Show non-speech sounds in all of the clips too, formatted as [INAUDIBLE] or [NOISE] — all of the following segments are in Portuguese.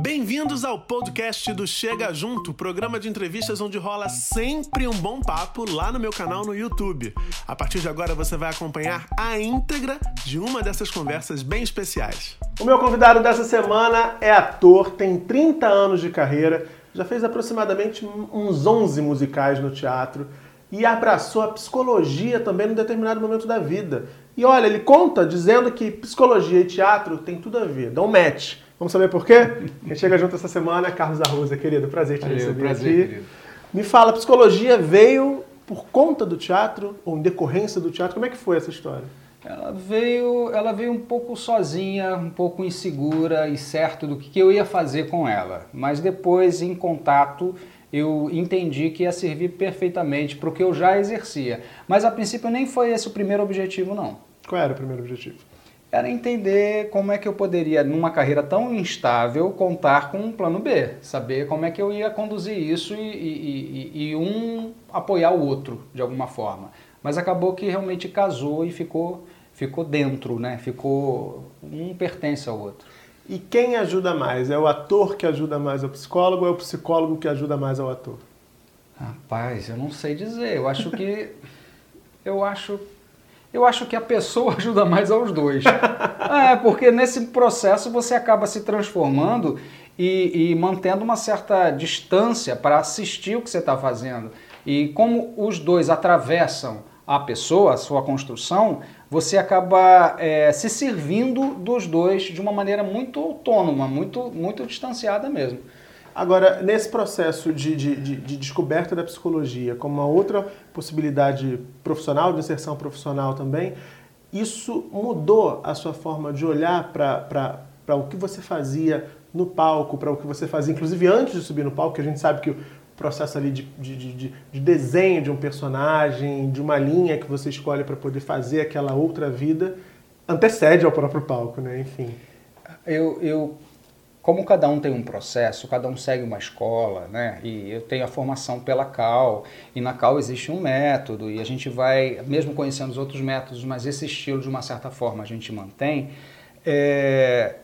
Bem-vindos ao podcast do Chega Junto, programa de entrevistas onde rola sempre um bom papo lá no meu canal no YouTube. A partir de agora você vai acompanhar a íntegra de uma dessas conversas bem especiais. O meu convidado dessa semana é ator, tem 30 anos de carreira, já fez aproximadamente uns 11 musicais no teatro e abraçou a psicologia também num determinado momento da vida. E olha, ele conta dizendo que psicologia e teatro tem tudo a ver, dão match. Vamos saber por quê? Quem chega junto essa semana é Carlos Arruza, querido. Prazer te Valeu, receber prazer, aqui. querido. Me fala, a psicologia veio por conta do teatro ou em decorrência do teatro? Como é que foi essa história? Ela veio, ela veio um pouco sozinha, um pouco insegura e certo do que que eu ia fazer com ela. Mas depois, em contato, eu entendi que ia servir perfeitamente para o que eu já exercia. Mas a princípio nem foi esse o primeiro objetivo, não. Qual era o primeiro objetivo? Era entender como é que eu poderia, numa carreira tão instável, contar com um plano B. Saber como é que eu ia conduzir isso e, e- e- e um apoiar o outro, de alguma forma. Mas acabou que realmente casou e ficou, ficou dentro, né? Ficou... Um pertence ao outro. E quem ajuda mais? É o ator que ajuda mais ao psicólogo ou é o psicólogo que ajuda mais ao ator? Rapaz, eu não sei dizer. Eu acho que. eu acho. Eu acho que a pessoa [LAUGHS] ajuda mais aos dois. é, porque nesse processo você acaba se transformando e, e mantendo uma certa distância para assistir o que você está fazendo. E como os dois atravessam a pessoa, a sua construção, você acaba é, se servindo dos dois de uma maneira muito autônoma, muito, muito distanciada mesmo. Agora, nesse processo de, de- de- de descoberta da psicologia, como uma outra possibilidade profissional, de inserção profissional também, isso mudou a sua forma de olhar para o que você fazia no palco, para o que você fazia, inclusive antes de subir no palco, que a gente sabe que o processo ali de, de- de- de- de desenho de um personagem, de uma linha que você escolhe para poder fazer aquela outra vida, antecede ao próprio palco, né? Enfim. eu, eu, como cada um tem um processo, cada um segue uma escola, né? E eu tenho a formação pela CAL, e na CAL existe um método, e a gente vai, mesmo conhecendo os outros métodos, mas esse estilo de uma certa forma a gente mantém. é,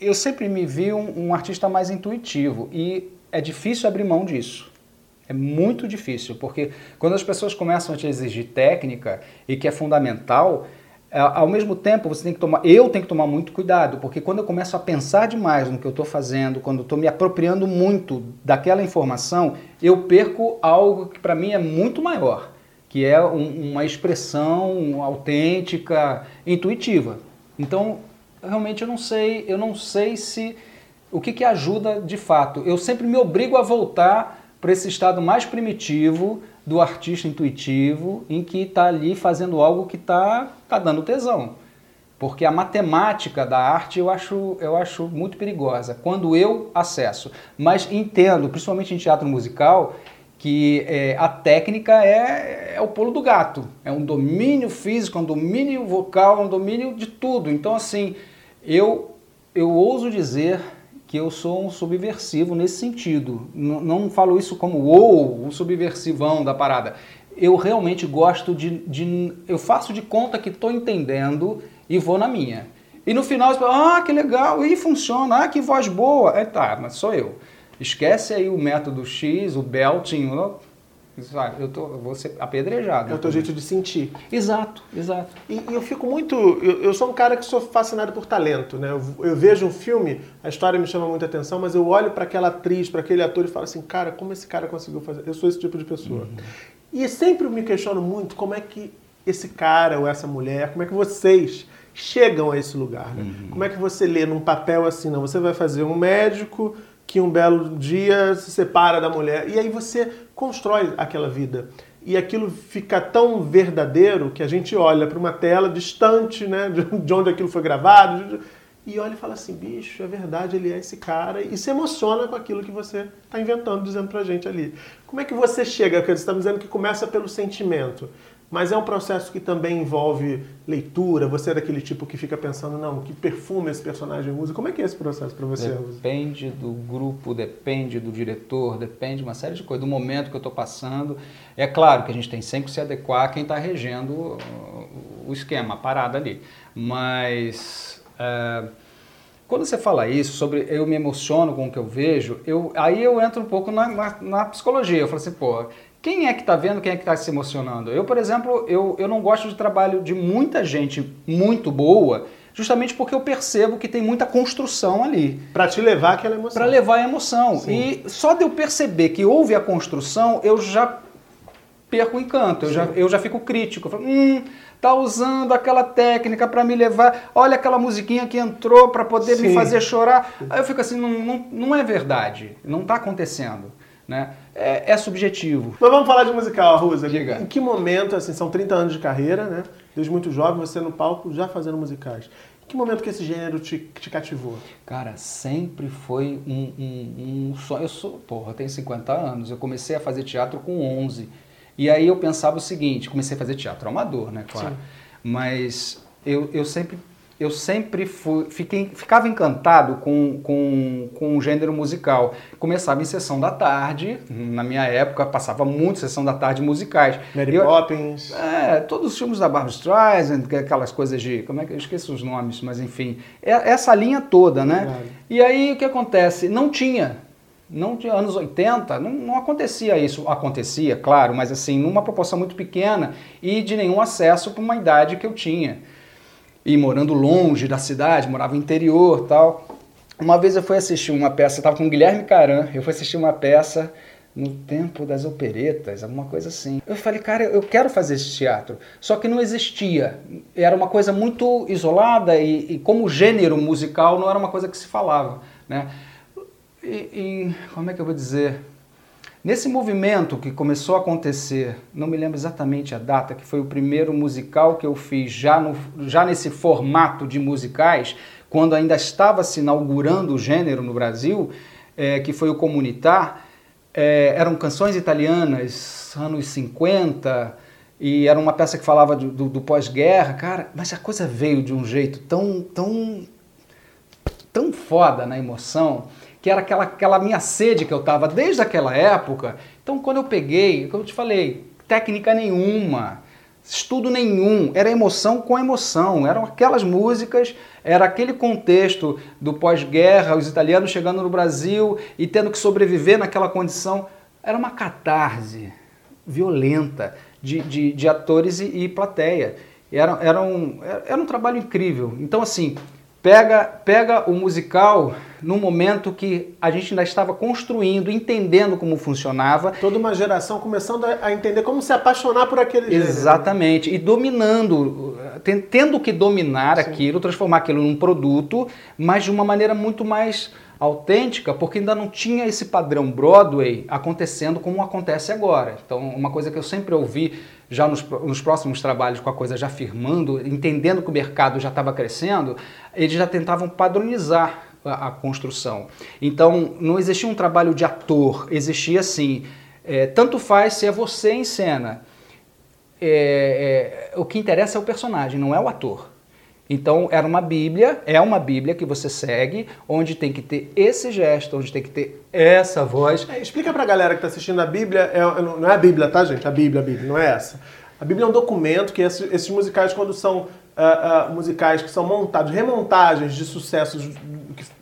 eu sempre me vi um, um artista mais intuitivo, e é difícil abrir mão disso. É muito difícil, porque quando as pessoas começam a te exigir técnica, e que é fundamental, ao mesmo tempo você tem que tomar, eu tenho que tomar muito cuidado, porque quando eu começo a pensar demais no que eu estou fazendo, quando eu estou me apropriando muito daquela informação, eu perco algo que para mim é muito maior, que é um- uma expressão autêntica, intuitiva. Então, realmente eu não sei, eu não sei se o que, que ajuda de fato. Eu sempre me obrigo a voltar para esse estado mais primitivo do artista intuitivo, em que está ali fazendo algo que está tá dando tesão. Porque a matemática da arte eu acho, eu acho muito perigosa quando eu acesso. Mas entendo, principalmente em teatro musical, que é, a técnica é, é o pulo do gato. É um domínio físico, é um domínio vocal, é um domínio de tudo. Então, assim, eu, eu ouso dizer que eu sou um subversivo nesse sentido. N- não falo isso como ou o subversivão da parada. Eu realmente gosto de, de- Eu faço de conta que estou entendendo e vou na minha. E no final, você fala, ah, que legal, e funciona, ah, que voz boa. É, tá, mas sou eu. Esquece aí o método X, o belting, sabe, eu, tô, vou ser apedrejado. É o teu jeito de sentir. Exato, exato. E, e eu fico muito. Eu, eu sou um cara que sou fascinado por talento, né? Eu, eu vejo um filme, a história me chama muita atenção, mas eu olho para aquela atriz, para aquele ator e falo assim, cara, como esse cara conseguiu fazer? Eu sou esse tipo de pessoa. E sempre me questiono muito como é que esse cara ou essa mulher, como é que vocês chegam a esse lugar, né? Como é que você lê num papel assim, não? Você vai fazer um médico que um belo dia se separa da mulher e aí você constrói aquela vida. E aquilo fica tão verdadeiro que a gente olha para uma tela distante, né, de [LAUGHS] de onde aquilo foi gravado, e olha e fala assim, bicho, é verdade, ele é esse cara, e se emociona com aquilo que você está inventando, dizendo pra gente ali. Como é que você chega, porque você está dizendo que começa pelo sentimento, mas é um processo que também envolve leitura, você é daquele tipo que fica pensando, não, que perfume esse personagem usa, como é que é esse processo para você? Depende do grupo, depende do diretor, depende de uma série de coisas, do momento que eu estou passando. É claro que a gente tem sempre que se adequar a quem está regendo o- o esquema, a parada ali. Mas é, Quando você fala isso, sobre eu me emociono com o que eu vejo, eu, aí eu entro um pouco na, na, na psicologia. Eu falo assim, pô, quem é que está vendo, quem é que está se emocionando? Eu, por exemplo, eu, eu não gosto de trabalho de muita gente muito boa, justamente porque eu percebo que tem muita construção ali. Para te levar aquela emoção. Para levar a emoção. Sim. E só de eu perceber que houve a construção, eu já perco o encanto, eu já, eu já fico crítico. Falo, hum, tá usando aquela técnica para me levar, olha aquela musiquinha que entrou para poder Sim. me fazer chorar. Aí eu fico assim, não, não, não é verdade, não está acontecendo. Né? É, é, subjetivo. Mas vamos falar de musical, Rusa. Diga. Em que momento, assim, são 30 anos de carreira, né? Desde muito jovem, você no palco já fazendo musicais. Em que momento que esse gênero te, te cativou? Cara, sempre foi um, um, um sonho. Eu sou, porra, eu tenho 50 anos. Eu comecei a fazer teatro com 11. E aí eu pensava o seguinte, comecei a fazer teatro amador, né, claro. Sim. Mas eu, eu sempre eu sempre fui, fiquei, ficava encantado com, com, com o gênero musical. Começava em sessão da tarde, na minha época passava muito sessão da tarde musicais. Mary eu, Poppins. É, todos os filmes da Barbara Streisand, é aquelas coisas de, como é que eu esqueço os nomes, mas enfim, é, essa linha toda, né? Claro. E aí o que acontece? Não tinha não de anos 80, não, não, acontecia isso. Acontecia, claro, mas assim, numa proporção muito pequena e de nenhum acesso para uma idade que eu tinha. E morando longe da cidade, morava no interior tal. Uma vez eu fui assistir uma peça, estava com o Guilherme Caran, eu fui assistir uma peça no tempo das operetas, alguma coisa assim. Eu falei, cara, eu quero fazer esse teatro. Só que não existia. Era uma coisa muito isolada e, e como gênero musical não era uma coisa que se falava, né? E, e, como é que eu vou dizer? Nesse movimento que começou a acontecer, não me lembro exatamente a data, que foi o primeiro musical que eu fiz já, no, já nesse formato de musicais, quando ainda estava se inaugurando o gênero no Brasil, é, que foi o Comunitar, é, eram canções italianas, anos 50, e era uma peça que falava do, do, do pós-guerra, cara, mas a coisa veio de um jeito tão, tão, tão foda na emoção que era aquela, aquela minha sede que eu estava desde aquela época. Então, quando eu peguei, como eu te falei, técnica nenhuma, estudo nenhum, era emoção com emoção, eram aquelas músicas, era aquele contexto do pós-guerra, os italianos chegando no Brasil e tendo que sobreviver naquela condição. Era uma catarse violenta de, de, de atores e, e plateia. Era, era, um, era um trabalho incrível. Então, assim, Pega, pega o musical no momento que a gente ainda estava construindo, entendendo como funcionava. Toda uma geração começando a entender como se apaixonar por aquele gênero. Exatamente. E dominando, tendo que dominar Sim. aquilo, transformar aquilo num produto, mas de uma maneira muito mais autêntica, porque ainda não tinha esse padrão Broadway acontecendo como acontece agora. Então, uma coisa que eu sempre ouvi já nos, nos próximos trabalhos com a coisa já firmando, entendendo que o mercado já estava crescendo, eles já tentavam padronizar a, a, construção. Então, não existia um trabalho de ator, existia assim, é, tanto faz se é você em cena. É, é, o que interessa é o personagem, não é o ator. Então era uma Bíblia, é uma Bíblia que você segue, onde tem que ter esse gesto, onde tem que ter essa voz. É, explica pra galera que está assistindo a Bíblia, é, não é a Bíblia, tá, gente? A Bíblia, a Bíblia, não é essa. A Bíblia é um documento que esses, esses musicais, quando são uh, uh, musicais que são montados, remontagens de sucessos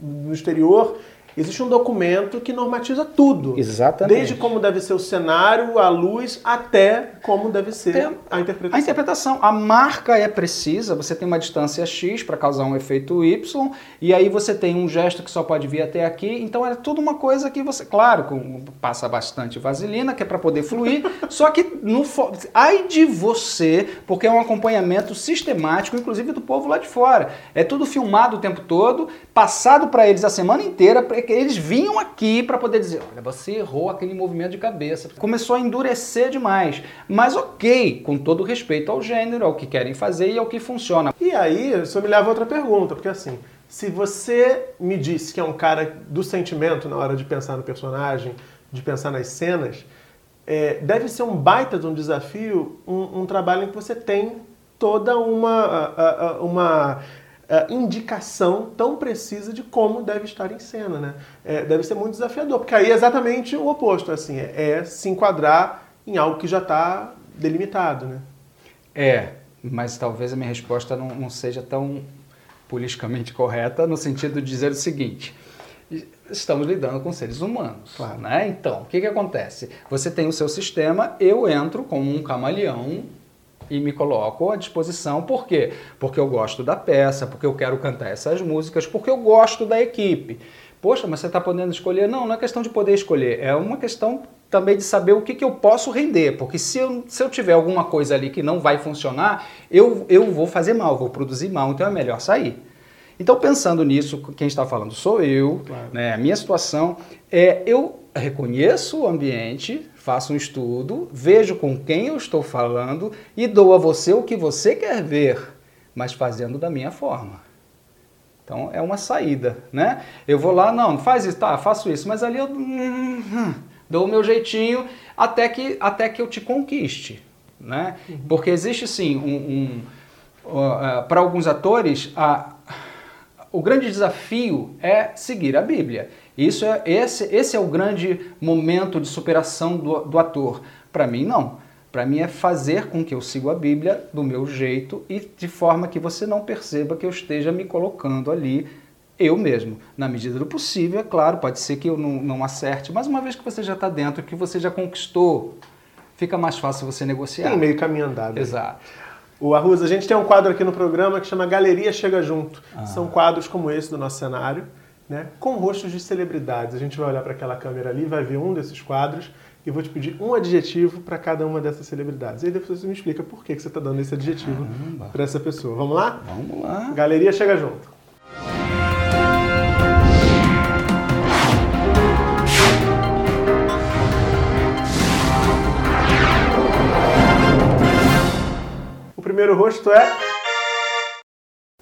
no exterior, Existe um documento que normatiza tudo. Exatamente. Desde como deve ser o cenário, a luz, até como deve ser tem a interpretação. A interpretação. A marca é precisa, você tem uma distância X para causar um efeito Y, e aí você tem um gesto que só pode vir até aqui. Então é tudo uma coisa que você, claro, passa bastante vaselina, que é para poder fluir, [LAUGHS] só que no ai de você, porque é um acompanhamento sistemático, inclusive do povo lá de fora. É tudo filmado o tempo todo, passado para eles a semana inteira que eles vinham aqui para poder dizer, olha, você errou aquele movimento de cabeça. Começou a endurecer demais. Mas ok, com todo respeito ao gênero, ao que querem fazer e ao que funciona. E aí, isso me leva a outra pergunta, porque assim, se você me disse que é um cara do sentimento na hora de pensar no personagem, de pensar nas cenas, é, deve ser um baita de um desafio, um, um trabalho em que você tem toda uma, uma uh, indicação tão precisa de como deve estar em cena, né? É, deve ser muito desafiador, porque aí é exatamente o oposto, assim, é, é se enquadrar em algo que já está delimitado, né? É, mas talvez a minha resposta não, não seja tão politicamente correta no sentido de dizer o seguinte: estamos lidando com seres humanos. Claro. Né? Então, o que, que acontece? Você tem o seu sistema, eu entro como um camaleão e me coloco à disposição. Por quê? Porque eu gosto da peça, porque eu quero cantar essas músicas, porque eu gosto da equipe. Poxa, mas você está podendo escolher? Não, não é questão de poder escolher, é uma questão também de saber o que, que eu posso render, porque se eu, se eu tiver alguma coisa ali que não vai funcionar, eu, eu vou fazer mal, vou produzir mal, então é melhor sair. Então, pensando nisso, quem está falando sou eu, claro. né? a minha situação é eu reconheço o ambiente, faço um estudo, vejo com quem eu estou falando e dou a você o que você quer ver, mas fazendo da minha forma. Então é uma saída, né? Eu vou lá, não, faz isso, tá, faço isso, mas ali eu hum, hum, dou o meu jeitinho até que, até que eu te conquiste, né? Uhum. Porque existe sim um, um uh, para alguns atores a, o grande desafio é seguir a Bíblia. Isso é, esse, esse é o grande momento de superação do, do ator. Para mim, não. Para mim é fazer com que eu siga a Bíblia do meu jeito e de forma que você não perceba que eu esteja me colocando ali eu mesmo. Na medida do possível, é claro, pode ser que eu não, não acerte, mas uma vez que você já está dentro, que você já conquistou, fica mais fácil você negociar. Tem meio caminho andado. Exato. O Arruz, a gente tem um quadro aqui no programa que chama Galeria Chega Junto. Ah. São quadros como esse do nosso cenário né, com rostos de celebridades. A gente vai olhar para aquela câmera ali, vai ver um desses quadros e vou te pedir um adjetivo para cada uma dessas celebridades. E aí depois você me explica por que, que você está dando esse adjetivo para essa pessoa. Vamos lá? Vamos lá. Galeria chega junto. O primeiro rosto é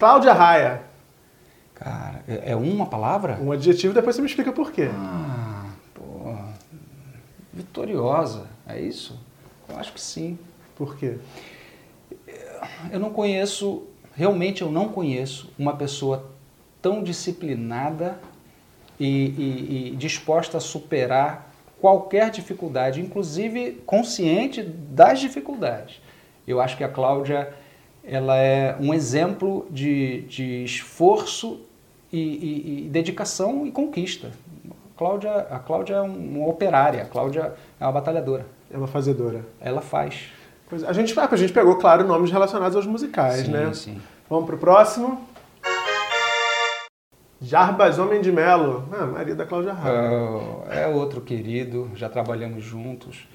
Cláudia Raia. Cara, é, é uma palavra? Um adjetivo, depois você me explica por quê. Ah, pô. Vitoriosa, é isso? Eu acho que sim. Por quê? Eu não conheço, realmente eu não conheço uma pessoa tão disciplinada e, e, e disposta a superar qualquer dificuldade, inclusive consciente das dificuldades. Eu acho que a Cláudia ela é um exemplo de, de esforço e, e, e dedicação e conquista. A Cláudia, a Cláudia é uma operária, a Cláudia é uma batalhadora. É uma fazedora. Ela faz. A gente, a gente pegou, claro, nomes relacionados aos musicais, sim, né? Sim. Vamos pro próximo. Jarbas Homem de Melo. Ah, marido da Cláudia Raia. É, é outro querido, já trabalhamos juntos.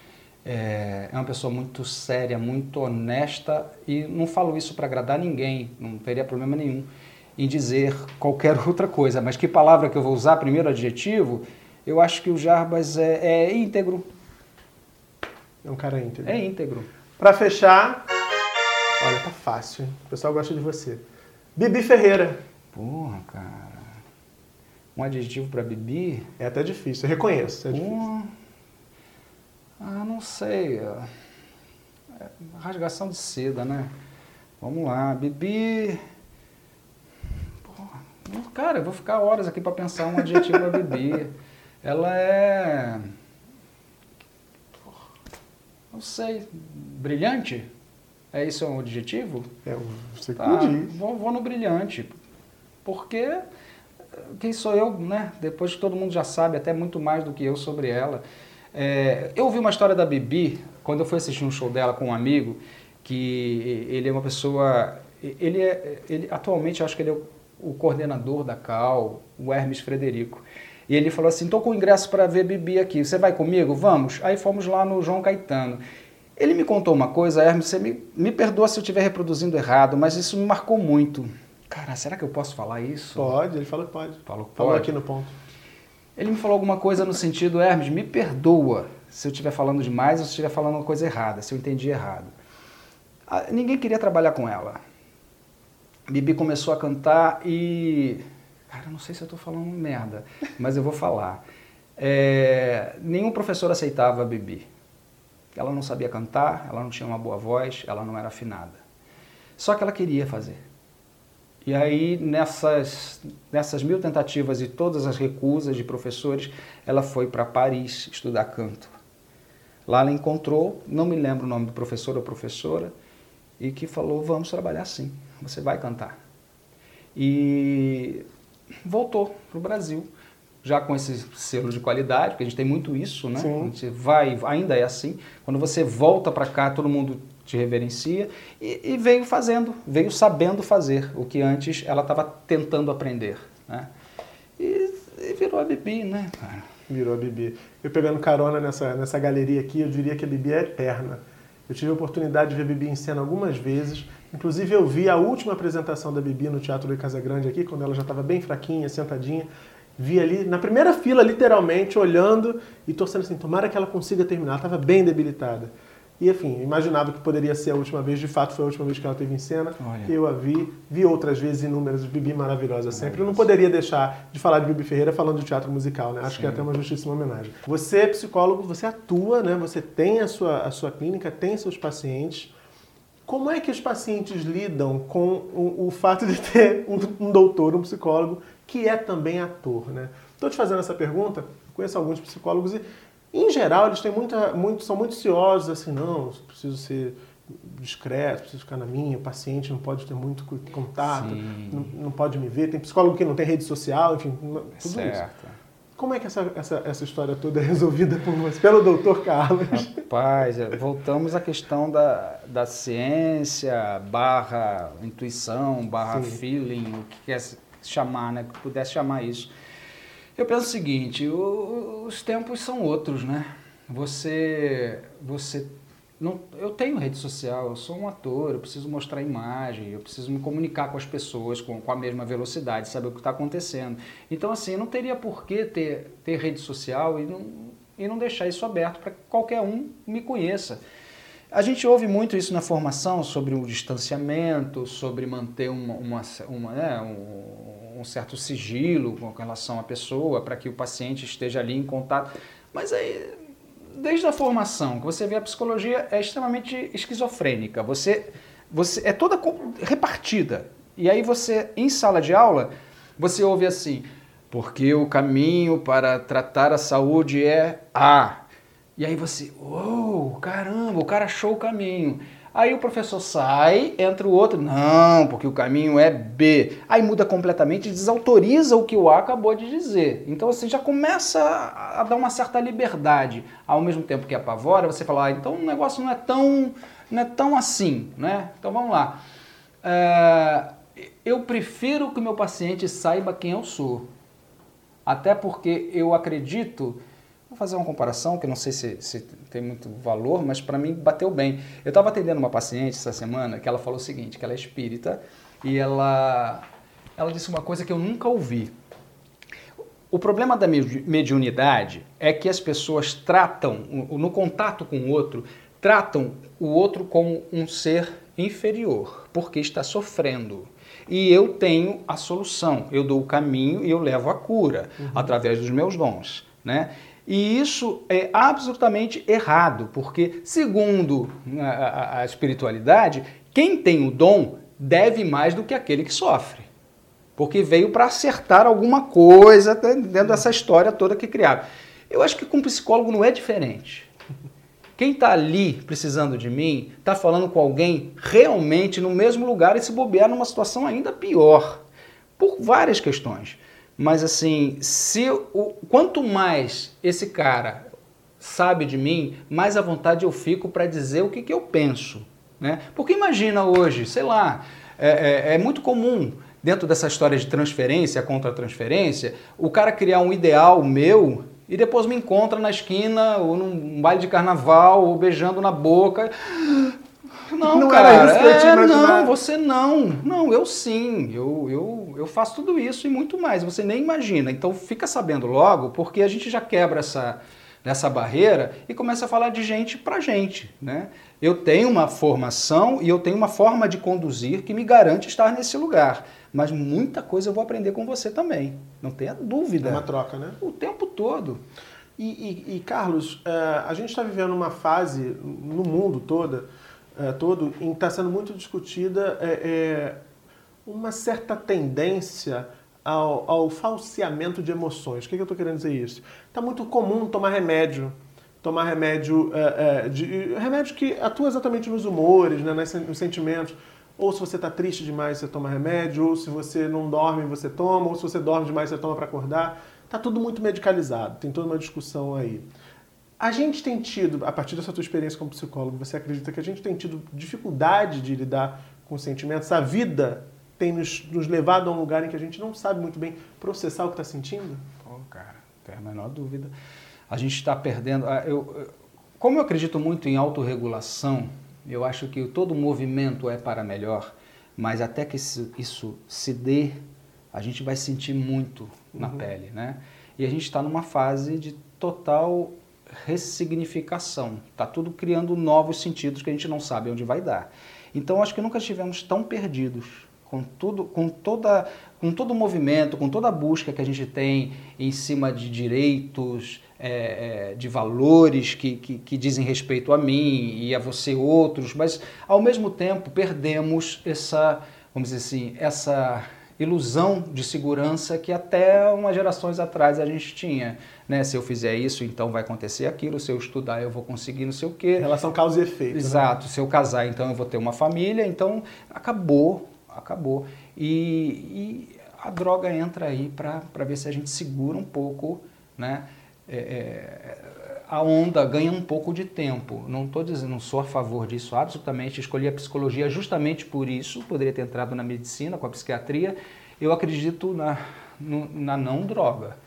É, é uma pessoa muito séria, muito honesta e não falo isso para agradar ninguém, não teria problema nenhum em dizer qualquer [LAUGHS] outra coisa. Mas que palavra que eu vou usar, primeiro adjetivo, eu acho que o Jarbas é, é íntegro. É um cara íntegro. É íntegro. Para fechar, olha, tá fácil, hein? O pessoal gosta de você. Bibi Ferreira. Porra, cara. Um adjetivo para Bibi? É até difícil, eu reconheço. É difícil. Ah, não sei. É rasgação de seda, né? Vamos lá. Bibi. Cara, eu vou ficar horas aqui para pensar um adjetivo para Bibi. Ela é. Não sei. Brilhante? É isso um adjetivo? É, você tá, vou, vou no brilhante. Porque quem sou eu, né? Depois que todo mundo já sabe até muito mais do que eu sobre ela. É, eu ouvi uma história da Bibi, quando eu fui assistir um show dela com um amigo, que ele é uma pessoa... Ele é, ele, atualmente, acho que ele é o, o coordenador da CAL, o Hermes Frederico. E ele falou assim, estou com o ingresso para ver Bibi aqui, você vai comigo? Vamos? Aí fomos lá no João Caetano. Ele me contou uma coisa, Hermes, você me, me perdoa se eu estiver reproduzindo errado, mas isso me marcou muito. Cara, será que eu posso falar isso? Pode, ele falou que pode. Falou, falou aqui no ponto. Ele me falou alguma coisa no sentido, Hermes, me perdoa se eu estiver falando demais ou se estiver falando uma coisa errada, se eu entendi errado. Ah, ninguém queria trabalhar com ela. Bibi começou a cantar e. Cara, não sei se eu estou falando merda, mas eu vou falar. É... Nenhum professor aceitava a Bibi. Ela não sabia cantar, ela não tinha uma boa voz, ela não era afinada. Só que ela queria fazer. E aí, nessas, nessas mil tentativas e todas as recusas de professores, ela foi para Paris estudar canto. Lá ela encontrou, não me lembro o nome do professor ou professora, e que falou: Vamos trabalhar assim, você vai cantar. e voltou para o Brasil. Já com esse selo de qualidade, porque a gente tem muito isso, né? Sim. A gente vai, ainda é assim. Quando você volta para cá, todo mundo te reverencia e, e, veio fazendo, veio sabendo fazer o que antes ela estava tentando aprender, né? E, e, virou a Bibi, né, cara? Virou a Bibi. Eu pegando carona nessa, nessa galeria aqui, eu diria que a Bibi é eterna. Eu tive a oportunidade de ver a Bibi em cena algumas vezes. Inclusive eu vi a última apresentação da Bibi no Teatro de Casa Grande aqui, quando ela já estava bem fraquinha, sentadinha. Vi ali, na primeira fila, literalmente, olhando e torcendo assim, tomara que ela consiga terminar. Ela estava bem debilitada. E, enfim, imaginava que poderia ser a última vez. De fato, foi a última vez que ela teve em cena. Olha. Eu a vi. Vi outras vezes inúmeras. Bibi maravilhosa sempre. Eu não poderia deixar de falar de Bibi Ferreira falando de teatro musical, né? Acho que é até uma justíssima homenagem. Você é psicólogo, você atua, né? Você tem a sua, a sua clínica, tem seus pacientes. Como é que os pacientes lidam com o, o fato de ter um, um doutor, um psicólogo, que é também ator, né? Estou te fazendo essa pergunta, conheço alguns psicólogos e em geral, eles têm muita, muito, são muito ciosos, assim, não, preciso ser discreto, preciso ficar na minha, o paciente não pode ter muito contato, não, não, pode me ver. Tem psicólogo que não tem rede social, enfim, tudo certo. isso. Como é que essa, essa, essa história toda é resolvida por você, pelo doutor Carlos? Rapaz, é, voltamos à questão da, da ciência, barra intuição, barra Sim. feeling, o que quer chamar, né? Que pudesse chamar isso. Eu penso o seguinte, o, os tempos são outros, né? Você, você não, eu tenho rede social, eu sou um ator, eu preciso mostrar imagem, eu preciso me comunicar com as pessoas com, com a mesma velocidade, saber o que está acontecendo. Então, assim, não teria por que ter, ter rede social e não, e não deixar isso aberto para que qualquer um me conheça. A gente ouve muito isso na formação sobre o distanciamento, sobre manter uma, uma, uma né, um, um certo sigilo com relação à pessoa, para que o paciente esteja ali em contato. Mas aí, desde a formação, que você vê a psicologia é extremamente esquizofrênica. Você, você é toda repartida. E aí você, em sala de aula, você ouve assim, porque o caminho para tratar a saúde é A. E aí você, uou, oh, caramba, o cara achou o caminho. Aí o professor sai, entra o outro, não, porque o caminho é B. Aí muda completamente e desautoriza o que o A acabou de dizer. Então você já começa a dar uma certa liberdade. Ao mesmo tempo que apavora, você fala, ah, então o negócio não é tão, não é tão assim, né? Então vamos lá. É, eu prefiro que o meu paciente saiba quem eu sou. Até porque eu acredito Vou fazer uma comparação que não sei se, se tem muito valor, mas para mim bateu bem. Eu estava atendendo uma paciente essa semana que ela falou o seguinte, que ela é espírita e ela, ela disse uma coisa que eu nunca ouvi. O problema da mediunidade é que as pessoas tratam, no contato com o outro, tratam o outro como um ser inferior, porque está sofrendo. E eu tenho a solução, eu dou o caminho e eu levo a cura uhum. através dos meus dons. Né? E isso é absolutamente errado, porque, segundo a, a, espiritualidade, quem tem o dom deve mais do que aquele que sofre. Porque veio para acertar alguma coisa dentro dessa história toda que criaram. Eu acho que com psicólogo não é diferente. Quem está ali precisando de mim está falando com alguém realmente no mesmo lugar e se bobear numa situação ainda pior. Por várias questões. Mas assim, se o, quanto mais esse cara sabe de mim, mais à vontade eu fico para dizer o que, que eu penso. Né? Porque imagina hoje, sei lá, é, é, é muito comum dentro dessa história de transferência, contra transferência, o cara criar um ideal meu e depois me encontra na esquina ou num baile de carnaval ou beijando na boca. Não, não cara, era isso que eu tinha é, Não, você não. Não, eu sim. Eu, eu, eu faço tudo isso e muito mais. Você nem imagina. Então fica sabendo logo, porque a gente já quebra essa, essa barreira e começa a falar de gente para gente. Né? Eu tenho uma formação e eu tenho uma forma de conduzir que me garante estar nesse lugar. Mas muita coisa eu vou aprender com você também. Não tenha dúvida. É uma troca, né? O tempo todo. E, e, e Carlos, uh, a gente está vivendo uma fase no mundo toda é, todo, está sendo muito discutida é, é, uma certa tendência ao, ao, falseamento de emoções. O que, que eu estou querendo dizer isso? Está muito comum tomar remédio, tomar remédio, é, é, de, remédio que atua exatamente nos humores, né, nos sentimentos. ou se você está triste demais, você toma remédio, ou se você não dorme, você toma, ou se você dorme demais, você toma para acordar. Está tudo muito medicalizado, tem toda uma discussão aí. A gente tem tido, a partir dessa tua experiência como psicólogo, você acredita que a gente tem tido dificuldade de lidar com sentimentos? A vida tem nos, nos levado a um lugar em que a gente não sabe muito bem processar o que está sentindo? Pô, cara, tem a menor dúvida. A gente está perdendo. Ah, eu, como eu acredito muito em autorregulação, eu acho que todo movimento é para melhor, mas até que isso, isso se dê, a gente vai sentir muito na uhum. pele, né? E a gente está numa fase de total ressignificação. Está tudo criando novos sentidos que a gente não sabe onde vai dar. Então, acho que nunca estivemos tão perdidos com tudo, com toda, com todo o movimento, com toda a busca que a gente tem em cima de direitos, é, é, de valores que, que, que, dizem respeito a mim e a você outros, mas ao mesmo tempo perdemos essa, vamos dizer assim, essa ilusão de segurança que até umas gerações atrás a gente tinha. Né? Se eu fizer isso, então vai acontecer aquilo, se eu estudar, eu vou conseguir não sei o quê. Relação causa e efeito. Né? Exato. Né? Se eu casar, então eu vou ter uma família, então acabou, acabou. E, e a droga entra aí para ver se a gente segura um pouco, né? É, é, a onda ganha um pouco de tempo. Não estou dizendo, não sou a favor disso, absolutamente. Escolhi a psicologia justamente por isso. Poderia ter entrado na medicina, com a psiquiatria. Eu acredito na, no, na não droga,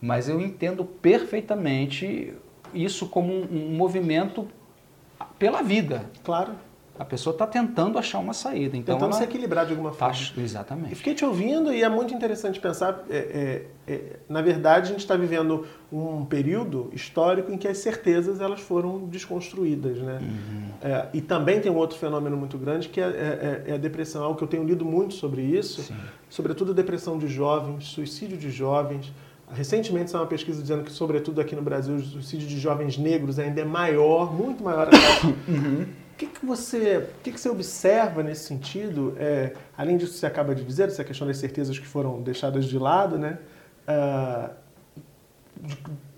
mas eu entendo perfeitamente isso como um, um movimento pela vida. Claro. A pessoa está tentando achar uma saída. Então tentando ela... se equilibrar de alguma forma. Tá, exatamente. Eu fiquei te ouvindo e é muito interessante pensar. É, é, é, na verdade, a gente está vivendo um período histórico em que as certezas elas foram desconstruídas. Né? Uhum. É, e também tem um outro fenômeno muito grande que é, é, é, a depressão. Algo que eu tenho lido muito sobre isso, Sim. sobretudo depressão de jovens, suicídio de jovens. Recentemente saiu uma pesquisa dizendo que, sobretudo aqui no Brasil, o suicídio de jovens negros ainda é maior, muito maior. [COUGHS] uhum. O que, que, você, que, que você observa nesse sentido? É, além disso que você acaba de dizer, essa questão das certezas que foram deixadas de lado, né? Uh,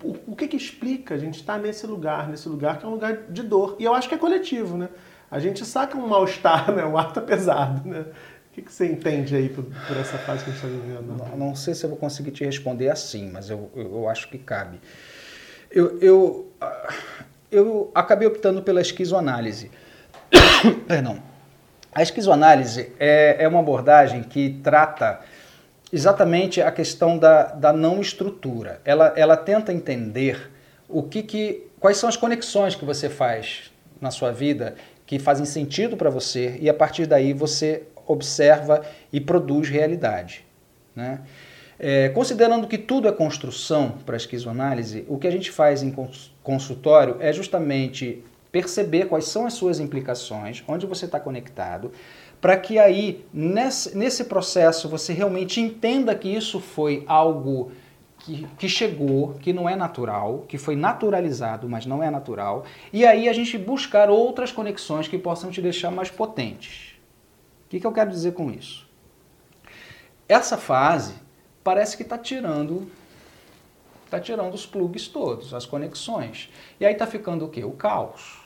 o, o que, que explica a gente estar nesse lugar, nesse lugar que é um lugar de dor? E eu acho que é coletivo, né? A gente saca um mal-estar, [LAUGHS] né? O ar tá pesado, né? O que, que você entende aí por, por essa fase que a gente está vivendo? Não, não, sei se eu vou conseguir te responder assim, mas eu, eu, eu acho que cabe. Eu, eu, ah, eu acabei optando pela esquizoanálise. [COUGHS] Perdão. A esquizoanálise é, é uma abordagem que trata exatamente a questão da, da não estrutura. Ela, ela tenta entender o que, que quais são as conexões que você faz na sua vida que fazem sentido para você e a partir daí você observa e produz realidade. Né? É, considerando que tudo é construção para a esquizoanálise, o que a gente faz em consultório é justamente perceber quais são as suas implicações, onde você está conectado, para que aí, nesse, nesse processo, você realmente entenda que isso foi algo que, que, chegou, que não é natural, que foi naturalizado, mas não é natural, e aí a gente buscar outras conexões que possam te deixar mais potentes. O que, que eu quero dizer com isso? Essa fase parece que está tirando está tirando os plugs todos, as conexões. E aí está ficando o quê? O caos.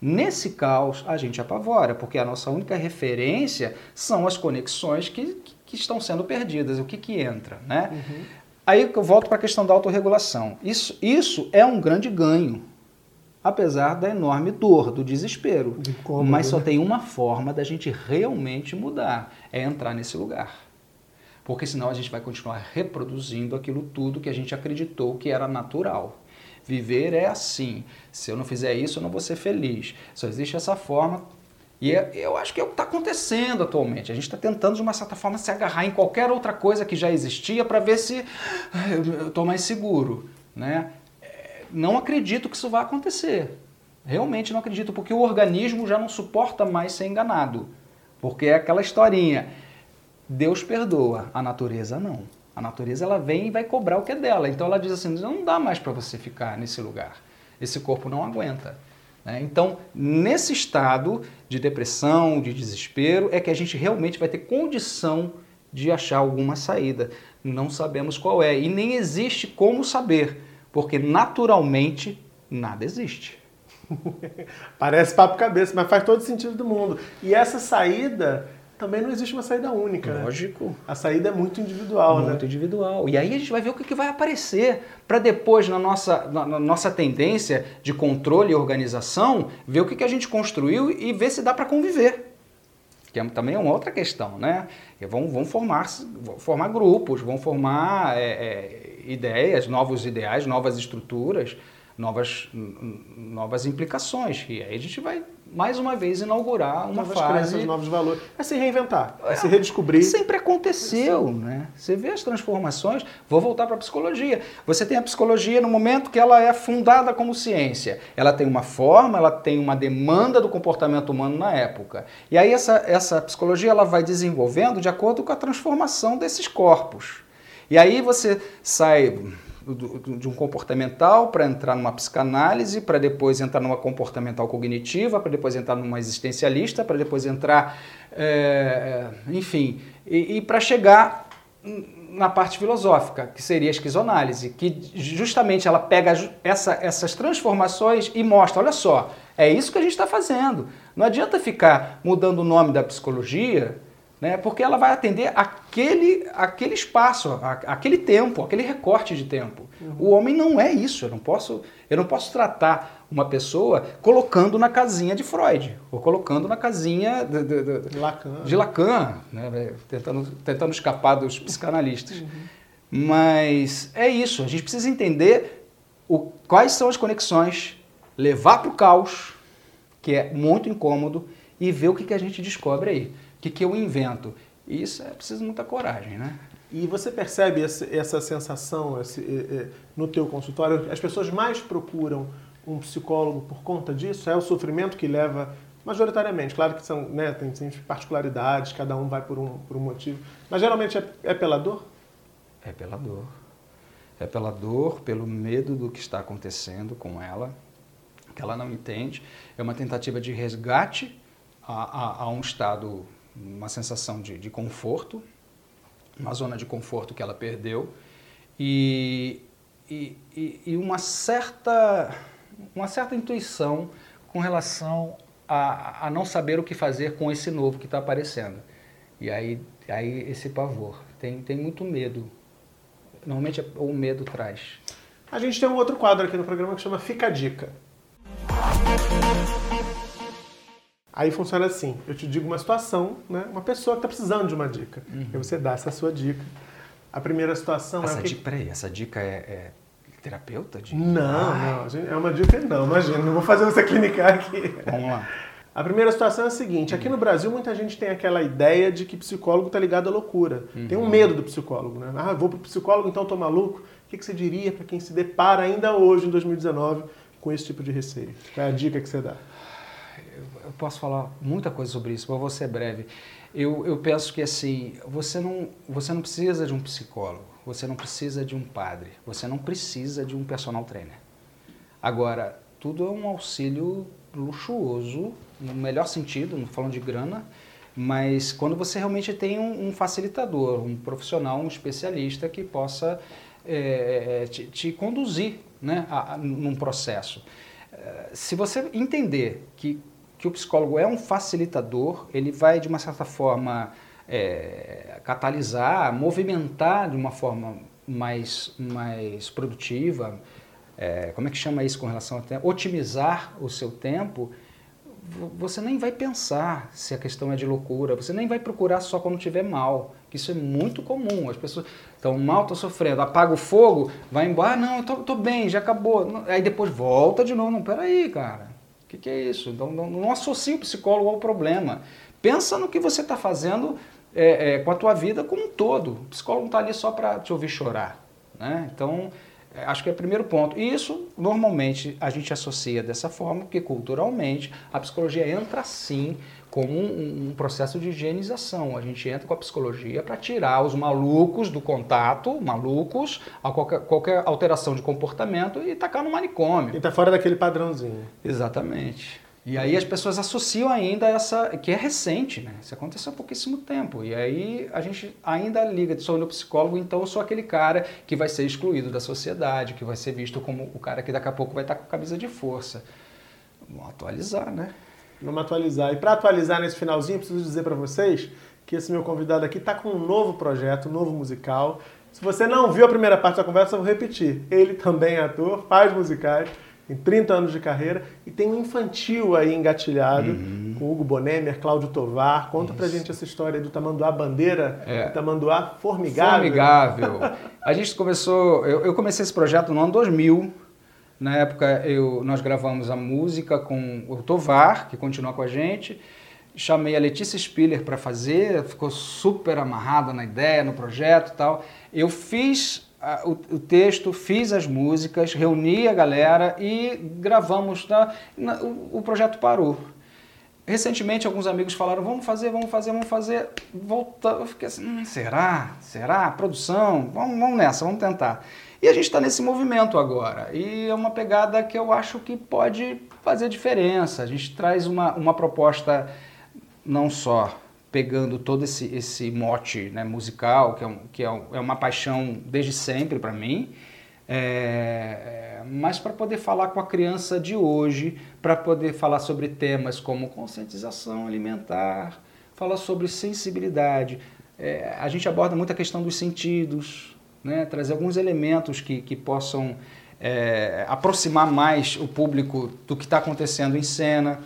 Nesse caos, a gente apavora, porque a nossa única referência são as conexões que, que estão sendo perdidas, o que, que entra. Né? Uhum. Aí eu volto para a questão da autorregulação. Isso, isso é um grande ganho, apesar da enorme dor, do desespero. De como, Mas só né? tem uma forma da gente realmente mudar, é entrar nesse lugar. Porque senão a gente vai continuar reproduzindo aquilo tudo que a gente acreditou que era natural. Viver é assim. Se eu não fizer isso, eu não vou ser feliz. Só existe essa forma. E é, eu acho que é o que está acontecendo atualmente. A gente está tentando, de uma certa forma, se agarrar em qualquer outra coisa que já existia para ver se eu estou mais seguro. Né? É, não acredito que isso vai acontecer. Realmente não acredito, porque o organismo já não suporta mais ser enganado. Porque é aquela historinha. Deus perdoa, a natureza não. A natureza ela vem e vai cobrar o que é dela. Então ela diz assim: não dá mais para você ficar nesse lugar. Esse corpo não aguenta. Né? Então, nesse estado de depressão, de desespero, é que a gente realmente vai ter condição de achar alguma saída. Não sabemos qual é e nem existe como saber, porque naturalmente nada existe. [LAUGHS] Parece papo cabeça, mas faz todo sentido do mundo. E essa saída também não existe uma saída única. né? Lógico. A saída é muito individual, Muito né? individual. E aí a gente vai ver o que, que vai aparecer para depois, na nossa, na, na nossa tendência de controle e organização, ver o que, que a gente construiu e ver se dá para conviver. Que é, também é uma outra questão, né? E vão, vão, formar, vão formar grupos, vão formar é, é, ideias, novos ideais, novas estruturas, novas, novas implicações. E aí a gente vai, mais uma vez, inaugurar uma Novas fase... crenças, novos valores. É se reinventar, é se redescobrir. Sempre aconteceu, né? Você vê as transformações. Vou voltar para a psicologia. Você tem a psicologia no momento que ela é fundada como ciência. Ela tem uma forma, ela tem uma demanda do comportamento humano na época. E aí essa, essa psicologia ela vai desenvolvendo de acordo com a transformação desses corpos. E aí você sai de um comportamental para entrar numa psicanálise, para depois entrar numa comportamental cognitiva, para depois entrar numa existencialista, para depois entrar, é, enfim, e, e para chegar na parte filosófica, que seria a esquizoanálise, que justamente ela pega essa- essas transformações e mostra, olha só, é isso que a gente está fazendo. Não adianta ficar mudando o nome da psicologia, né, porque ela vai atender aquele, aquele espaço, a- aquele tempo, aquele recorte de tempo. O homem não é isso. Eu não posso, eu não posso tratar uma pessoa colocando na casinha de Freud ou colocando na casinha de, de- de- Lacan. de Lacan, né, tentando, tentando escapar dos psicanalistas. Mas é isso, a gente precisa entender o, quais são as conexões, levar para o caos, que é muito incômodo, e ver o que, que a gente descobre aí, que, que eu invento. E isso é preciso muita coragem, né? E você percebe essa sensação esse, no teu consultório? As pessoas mais procuram um psicólogo por conta disso? É o sofrimento que leva, majoritariamente, claro que são, né, tem, tem particularidades, cada um vai por um, por um motivo, mas geralmente é, é pela dor? É pela dor. É pela dor, pelo medo do que está acontecendo com ela, que ela não entende. É uma tentativa de resgate a, a- a um estado, uma sensação de, de conforto, uma zona de conforto que ela perdeu e, e, e- uma, certa, uma certa intuição com relação a, a não saber o que fazer com esse novo que está aparecendo. E aí, aí esse pavor. Tem, tem muito medo. Normalmente o medo traz. A gente tem um outro quadro aqui no programa que chama Fica a Dica. Aí funciona assim, eu te digo uma situação, né? uma pessoa que está precisando de uma dica. Aí você dá essa sua dica. A primeira situação é Essa o que... dica, peraí, essa dica é, é terapeuta? De... Não, Ai, não, gente, é uma dica não, imagina, não vou fazer você clinicar aqui. Vamos lá. A primeira situação é a seguinte: aqui no Brasil muita gente tem aquela ideia de que psicólogo tá ligado à loucura. Tem um medo do psicólogo, né? Ah, vou pro psicólogo, então tô maluco. O que, que você diria para quem se depara ainda hoje, em 2019, com esse tipo de receio? Qual é a dica que você dá? Eu posso falar muita coisa sobre isso, mas vou ser breve. Eu, eu penso que assim, você não, você não precisa de um psicólogo, você não precisa de um padre, você não precisa de um personal trainer. Agora, tudo é um auxílio luxuoso, no melhor sentido, não falando de grana, mas quando você realmente tem um, um facilitador, um profissional, um especialista que possa eh, te, te conduzir né, a, a, num processo. Se você entender que, que o psicólogo é um facilitador, ele vai, de uma certa forma, eh, catalisar, movimentar de uma forma mais, mais produtiva, eh, como é que chama isso com relação ao tempo? Otimizar o seu tempo, vo- você nem vai pensar se a questão é de loucura, você nem vai procurar só quando estiver mal, que isso é muito comum. As pessoas estão mal, estão sofrendo, apaga o fogo, vai embora, ah, não, eu tô, tô bem, já acabou. Aí depois volta de novo, não, peraí, cara, o que, que é isso? Então, não, não associa o psicólogo ao problema. Pensa no que você está fazendo é, é, com a tua vida como um todo. O psicólogo não está ali só para te ouvir chorar. Né? Então, acho que é o primeiro ponto. E isso, normalmente, a gente associa dessa forma, porque culturalmente a psicologia entra sim como um, um processo de higienização. A gente entra com a psicologia para tirar os malucos do contato, malucos, a qualquer, qualquer alteração de comportamento e tacar no manicômio. E tá fora daquele padrãozinho. Exatamente. E aí as pessoas associam ainda essa, que é recente, né? Isso aconteceu há pouquíssimo tempo. E aí a gente ainda liga, sou neuropsicólogo, então eu sou aquele cara que vai ser excluído da sociedade, que vai ser visto como o cara que daqui a pouco vai estar com camisa de força. Vamos atualizar, né? Vamos atualizar. E para atualizar nesse finalzinho, preciso dizer para vocês que esse meu convidado aqui está com um novo projeto, um novo musical. Se você não viu a primeira parte da conversa, eu vou repetir. Ele também é ator, faz musicais, tem 30 anos de carreira e tem um infantil aí engatilhado uhum. com Hugo Bonemer, Cláudio Tovar. Conta Isso. pra gente essa história do Tamanduá Bandeira, é. do Tamanduá Formigável. Formigável. a gente começou, eu, eu comecei esse projeto no ano 2000, na época eu, nós gravamos a música com o Tovar, que continua com a gente. Chamei a Letícia Spiller para fazer, ficou super amarrada na ideia, no projeto e tal. Eu fiz o, o, texto, fiz as músicas, reuni a galera e gravamos. Na, na, o, o projeto parou. Recentemente, alguns amigos falaram: vamos fazer, vamos fazer, vamos fazer. Volta, eu fiquei assim: hum, será? Será? Produção? Vamos, vamos nessa, vamos tentar. E a gente está nesse movimento agora. E é uma pegada que eu acho que pode fazer diferença. A gente traz uma, uma proposta não só pegando todo esse, esse mote né, musical, que, é, um, que é, um, é uma paixão desde sempre para mim, é, mas para poder falar com a criança de hoje, para poder falar sobre temas como conscientização alimentar, falar sobre sensibilidade. É, a gente aborda muito a questão dos sentidos, né? trazer alguns elementos que, que possam é, aproximar mais o público do que está acontecendo em cena.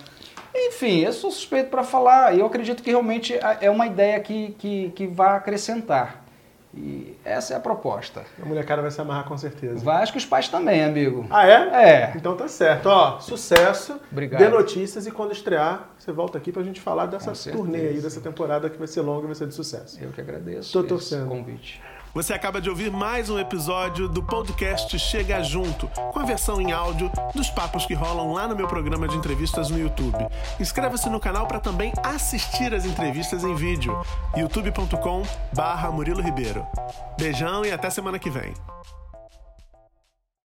Enfim, eu sou suspeito para falar e eu acredito que realmente é uma ideia que, que, que vai acrescentar. E essa é a proposta. A molecada vai se amarrar com certeza. Vai, acho que os pais também, amigo. Ah, é? É. Então tá certo. Ó, sucesso. Obrigado. Dê notícias e quando estrear, você volta aqui pra gente falar dessa turnê aí, dessa temporada que vai ser longa e vai ser de sucesso. Eu que agradeço. Tô torcendo. convite. Você acaba de ouvir mais um episódio do podcast Chega Junto, com a versão em áudio dos papos que rolam lá no meu programa de entrevistas no YouTube. Inscreva-se no canal para também assistir as entrevistas em vídeo. youtube.com/murilo Ribeiro. Beijão e até semana que vem.